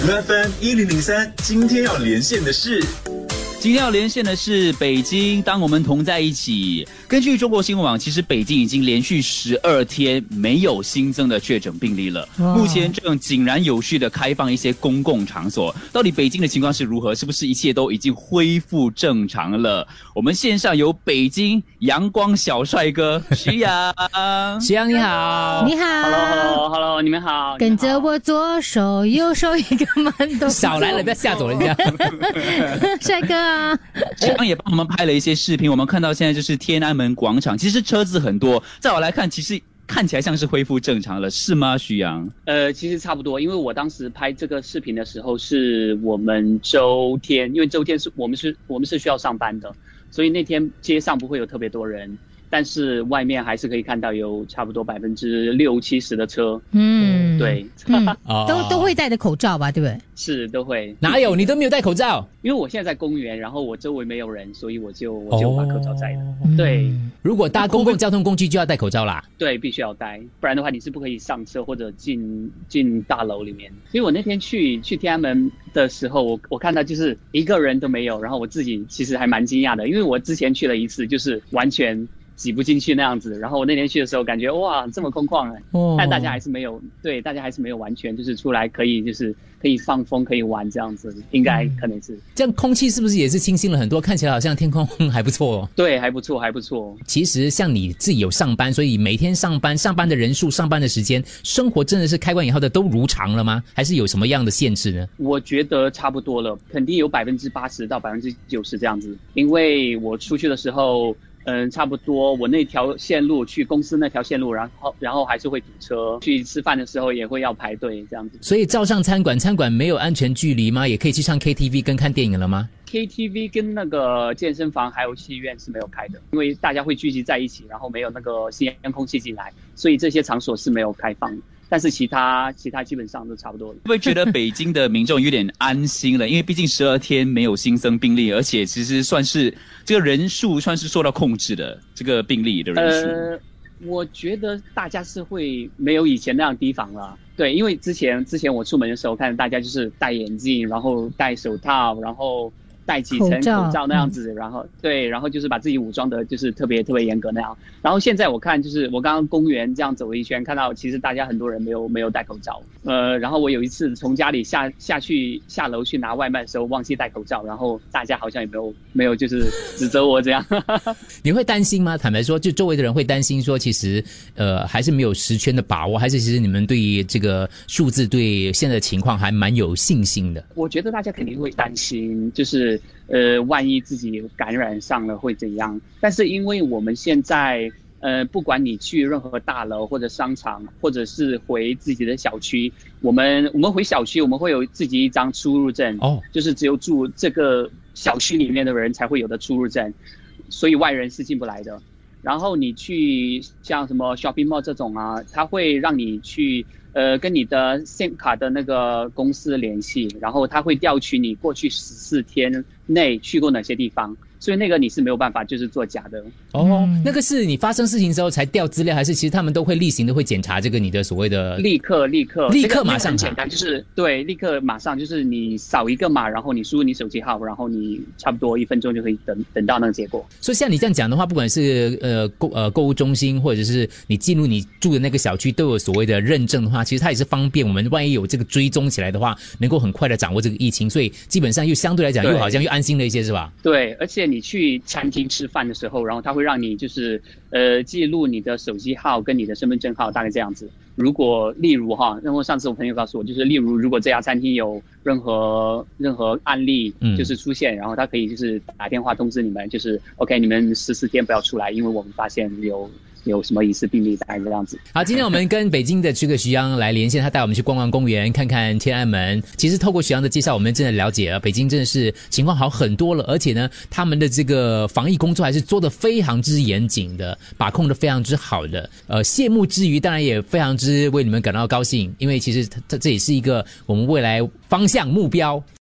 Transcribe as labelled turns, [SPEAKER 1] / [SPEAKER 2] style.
[SPEAKER 1] FM 一零零三，今天要连线的是。
[SPEAKER 2] 今天要连线的是北京，当我们同在一起。根据中国新闻网，其实北京已经连续十二天没有新增的确诊病例了。目前正井然有序的开放一些公共场所。到底北京的情况是如何？是不是一切都已经恢复正常了？我们线上有北京阳光小帅哥徐阳，
[SPEAKER 3] 徐阳你好，
[SPEAKER 4] 你好
[SPEAKER 5] 你们好。
[SPEAKER 4] 跟着我左手右手一个慢动作
[SPEAKER 3] 少来了，不要吓走人家，
[SPEAKER 4] 帅哥。
[SPEAKER 2] 徐阳也帮我们拍了一些视频，我们看到现在就是天安门广场，其实车子很多，在我来看，其实看起来像是恢复正常了，是吗？徐阳？
[SPEAKER 5] 呃，其实差不多，因为我当时拍这个视频的时候是我们周天，因为周天是我们是我们是需要上班的，所以那天街上不会有特别多人。但是外面还是可以看到有差不多百分之六七十的车，嗯，对，
[SPEAKER 4] 都都会戴着口罩吧，对不对？
[SPEAKER 5] 是都会。
[SPEAKER 3] 哪有你都没有戴口罩？
[SPEAKER 5] 因为我现在在公园，然后我周围没有人，所以我就我就把口罩摘了。对，
[SPEAKER 3] 如果搭公共交通工具就要戴口罩啦。
[SPEAKER 5] 对，必须要戴，不然的话你是不可以上车或者进进大楼里面。因为我那天去去天安门的时候，我我看到就是一个人都没有，然后我自己其实还蛮惊讶的，因为我之前去了一次，就是完全。挤不进去那样子，然后我那天去的时候，感觉哇，这么空旷哎，但大家还是没有，对，大家还是没有完全就是出来可以就是可以放风可以玩这样子，应该可能是
[SPEAKER 3] 这样，空气是不是也是清新了很多？看起来好像天空还不错哦。
[SPEAKER 5] 对，还不错，还不错。
[SPEAKER 3] 其实像你自己有上班，所以每天上班上班的人数、上班的时间、生活真的是开关以后的都如常了吗？还是有什么样的限制呢？
[SPEAKER 5] 我觉得差不多了，肯定有百分之八十到百分之九十这样子，因为我出去的时候。嗯，差不多。我那条线路去公司那条线路，然后然后还是会堵车。去吃饭的时候也会要排队这样子。
[SPEAKER 3] 所以照上餐馆，餐馆没有安全距离吗？也可以去唱 KTV 跟看电影了吗
[SPEAKER 5] ？KTV 跟那个健身房还有戏院是没有开的，因为大家会聚集在一起，然后没有那个新鲜空气进来，所以这些场所是没有开放。但是其他其他基本上都差不多了。
[SPEAKER 2] 会不会觉得北京的民众有点安心了？因为毕竟十二天没有新增病例，而且其实算是这个人数算是受到控制的这个病例的人数。呃，
[SPEAKER 5] 我觉得大家是会没有以前那样提防了。对，因为之前之前我出门的时候，看大家就是戴眼镜，然后戴手套，然后。戴几层口罩那样子，然后对，然后就是把自己武装的，就是特别特别严格那样。然后现在我看，就是我刚刚公园这样走了一圈，看到其实大家很多人没有没有戴口罩。呃，然后我有一次从家里下下去下楼去拿外卖的时候忘记戴口罩，然后大家好像也没有没有就是指责我这样。
[SPEAKER 3] 你会担心吗？坦白说，就周围的人会担心说，其实呃还是没有十圈的把握，还是其实你们对于这个数字对现在的情况还蛮有信心的。
[SPEAKER 5] 我觉得大家肯定会担心，就是。呃，万一自己感染上了会怎样？但是因为我们现在，呃，不管你去任何大楼或者商场，或者是回自己的小区，我们我们回小区，我们会有自己一张出入证哦，就是只有住这个小区里面的人才会有的出入证，所以外人是进不来的。然后你去像什么 shopping mall 这种啊，他会让你去。呃，跟你的 SIM 卡的那个公司联系，然后他会调取你过去十四天内去过哪些地方。所以那个你是没有办法，就是做假的
[SPEAKER 3] 哦。那个是你发生事情之后才调资料，还是其实他们都会例行的会检查这个你的所谓的
[SPEAKER 5] 立刻立刻
[SPEAKER 3] 立刻马上
[SPEAKER 5] 简单，就是对立刻马上就是你扫一个码，然后你输入你手机号，然后你差不多一分钟就可以等等到那个结果。
[SPEAKER 3] 所以像你这样讲的话，不管是呃购呃购物中心，或者是你进入你住的那个小区，都有所谓的认证的话，其实它也是方便我们万一有这个追踪起来的话，能够很快的掌握这个疫情。所以基本上又相对来讲又好像又安心了一些，是吧？
[SPEAKER 5] 对，而且你去。餐厅吃饭的时候，然后他会让你就是呃记录你的手机号跟你的身份证号，大概这样子。如果例如哈，然后上次我朋友告诉我，就是例如如果这家餐厅有任何任何案例就是出现，然后他可以就是打电话通知你们，就是 OK，你们十四天不要出来，因为我们发现有。有什么疑似病例概这样子？
[SPEAKER 3] 好，今天我们跟北京的这个徐阳来连线，他带我们去逛逛公园，看看天安门。其实透过徐阳的介绍，我们真的了解了北京真的是情况好很多了，而且呢，他们的这个防疫工作还是做的非常之严谨的，把控的非常之好的。呃，谢幕之余，当然也非常之为你们感到高兴，因为其实它这也是一个我们未来方向目标。